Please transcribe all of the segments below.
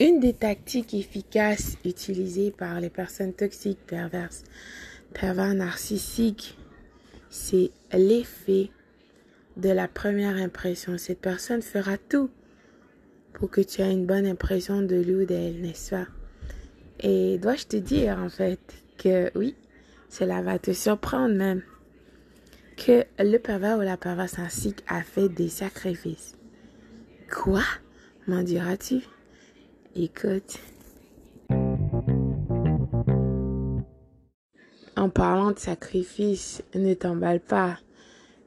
Une des tactiques efficaces utilisées par les personnes toxiques, perverses, pervers narcissiques, c'est l'effet de la première impression. Cette personne fera tout pour que tu aies une bonne impression de lui ou d'elle, n'est-ce pas? Et dois-je te dire, en fait, que oui, cela va te surprendre même, que le pervers ou la perverse narcissique a fait des sacrifices. Quoi? M'en diras-tu? Écoute. En parlant de sacrifice, ne t'emballe pas.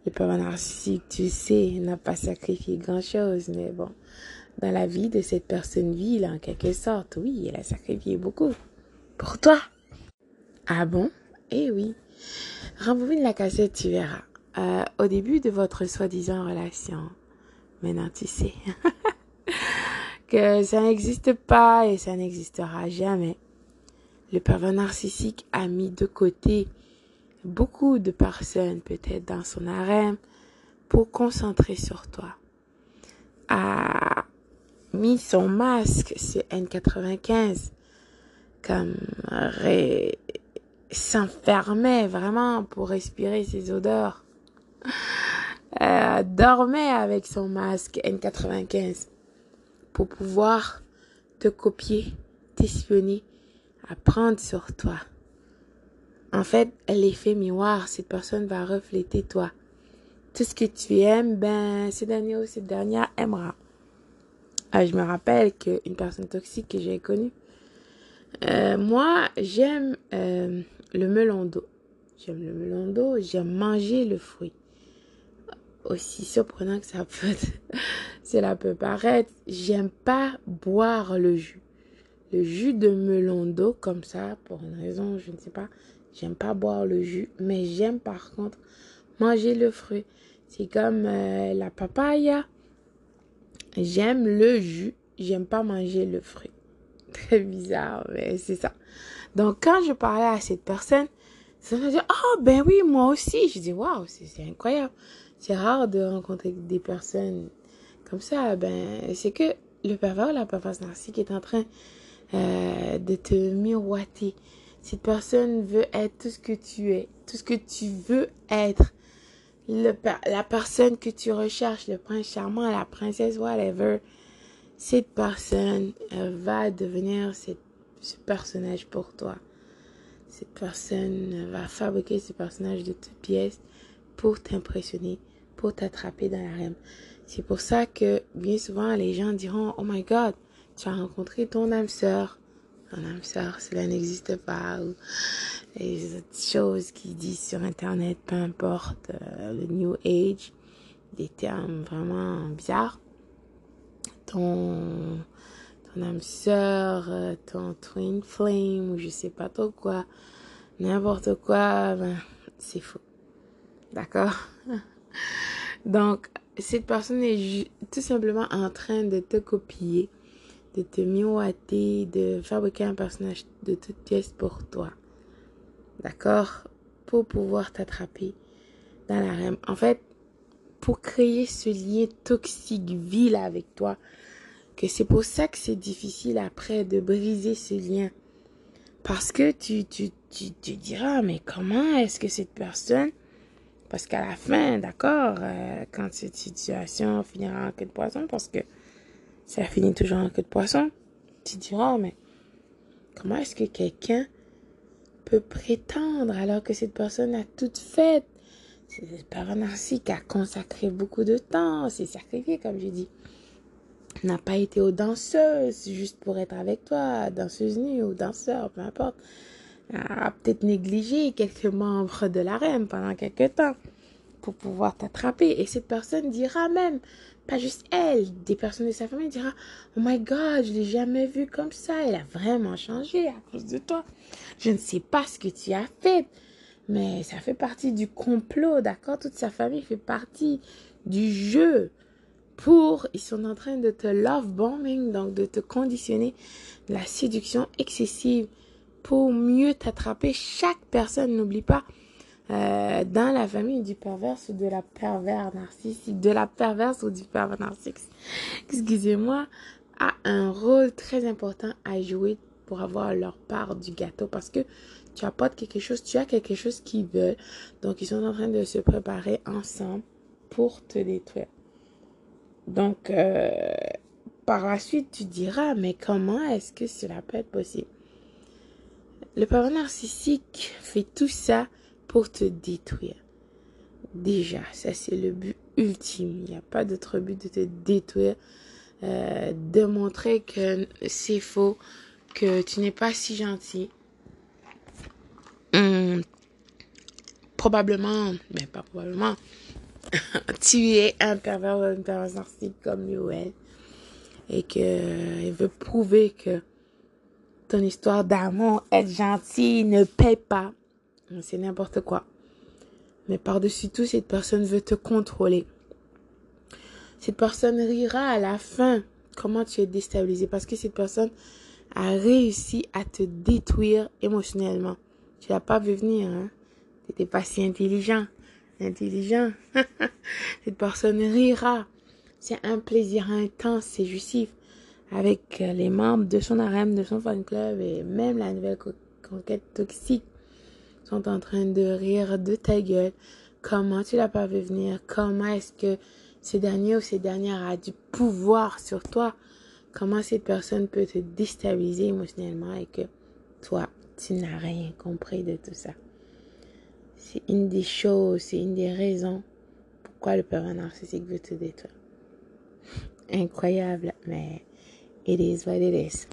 Le pervers narcissique, tu sais, n'a pas sacrifié grand-chose, mais bon, dans la vie de cette personne vile, en quelque sorte, oui, elle a sacrifié beaucoup. Pour toi. Ah bon? Eh oui. Rembobine la cassette, tu verras. Euh, au début de votre soi-disant relation, maintenant tu sais. ça n'existe pas et ça n'existera jamais. Le pervers narcissique a mis de côté beaucoup de personnes, peut-être dans son harem, pour concentrer sur toi. A mis son masque sur N95 comme s'enfermait vraiment pour respirer ses odeurs. Euh, dormait avec son masque N95 pour pouvoir te copier, t'espionner, apprendre sur toi. En fait, l'effet miroir, cette personne va refléter toi. Tout ce que tu aimes, ben, ce dernier ou cette dernière aimera. Ah, je me rappelle qu'une personne toxique que j'ai connue, euh, moi, j'aime euh, le melon d'eau. J'aime le melon d'eau, j'aime manger le fruit aussi surprenant que ça peut, cela peut paraître, j'aime pas boire le jus. Le jus de melon d'eau comme ça, pour une raison, je ne sais pas, j'aime pas boire le jus, mais j'aime par contre manger le fruit. C'est comme euh, la papaya. J'aime le jus, j'aime pas manger le fruit. Très bizarre, mais c'est ça. Donc quand je parlais à cette personne, ça me dit, oh ben oui, moi aussi. Je dis, waouh, c'est incroyable c'est rare de rencontrer des personnes comme ça. Ben, c'est que le pervers, la perverse narcissique est en train euh, de te miroiter. Cette personne veut être tout ce que tu es, tout ce que tu veux être. Le, la personne que tu recherches, le prince charmant, la princesse, whatever, cette personne euh, va devenir cette, ce personnage pour toi. Cette personne va fabriquer ce personnage de toutes pièces pour t'impressionner, pour t'attraper dans la rêve. C'est pour ça que bien souvent les gens diront Oh my god, tu as rencontré ton âme sœur. Ton âme sœur, cela n'existe pas. Ou les autres choses qui disent sur internet, peu importe, euh, le New Age, des termes vraiment bizarres. Ton, ton âme sœur, euh, ton twin flame, ou je sais pas trop quoi, n'importe quoi, ben, c'est faux. D'accord? Donc, cette personne est tout simplement en train de te copier, de te miroiter, de fabriquer un personnage de toute pièce pour toi. D'accord? Pour pouvoir t'attraper dans la rêve. En fait, pour créer ce lien toxique, vil avec toi, que c'est pour ça que c'est difficile après de briser ce lien. Parce que tu, tu, tu, tu diras, mais comment est-ce que cette personne parce qu'à la fin, d'accord, euh, quand cette situation finira en queue de poisson, parce que ça finit toujours en queue de poisson, tu diras, mais comment est-ce que quelqu'un peut prétendre alors que cette personne a tout fait? C'est parent narcissique a consacré beaucoup de temps, s'est sacrifié, comme je dis. N'a pas été aux danseuses juste pour être avec toi, danseuse nue ou danseur, peu importe a peut-être négligé quelques membres de la reine pendant quelques temps pour pouvoir t'attraper. Et cette personne dira même, pas juste elle, des personnes de sa famille dira, oh my god, je l'ai jamais vu comme ça, elle a vraiment changé à cause de toi. Je ne sais pas ce que tu as fait, mais ça fait partie du complot, d'accord? Toute sa famille fait partie du jeu pour, ils sont en train de te love bombing, donc de te conditionner la séduction excessive pour mieux t'attraper. Chaque personne, n'oublie pas, euh, dans la famille du perverse ou de la pervers narcissique, de la perverse ou du pervers narcissique, excusez-moi, a un rôle très important à jouer pour avoir leur part du gâteau parce que tu apportes quelque chose, tu as quelque chose qu'ils veulent. Donc, ils sont en train de se préparer ensemble pour te détruire. Donc, euh, par la suite, tu diras, mais comment est-ce que cela peut être possible? Le parent narcissique fait tout ça pour te détruire. Déjà, ça c'est le but ultime. Il n'y a pas d'autre but de te détruire, euh, de montrer que c'est faux, que tu n'es pas si gentil. Hum, probablement, mais pas probablement, tu es un pervers narcissique comme lui. Et qu'il veut prouver que ton histoire d'amour, être gentil, ne paie pas. C'est n'importe quoi. Mais par-dessus tout, cette personne veut te contrôler. Cette personne rira à la fin comment tu es déstabilisé? Parce que cette personne a réussi à te détruire émotionnellement. Tu l'as pas vu venir, hein? Tu n'étais pas si intelligent. Intelligent. cette personne rira. C'est un plaisir intense, c'est justif avec les membres de son harem, de son fan club et même la nouvelle conquête toxique sont en train de rire de ta gueule. Comment tu l'as pas vu venir? Comment est-ce que ce dernier ou ces dernières a du pouvoir sur toi? Comment cette personne peut te déstabiliser émotionnellement et que toi, tu n'as rien compris de tout ça? C'est une des choses, c'est une des raisons pourquoi le pervers narcissique veut te détruire. Incroyable, mais it is what it is.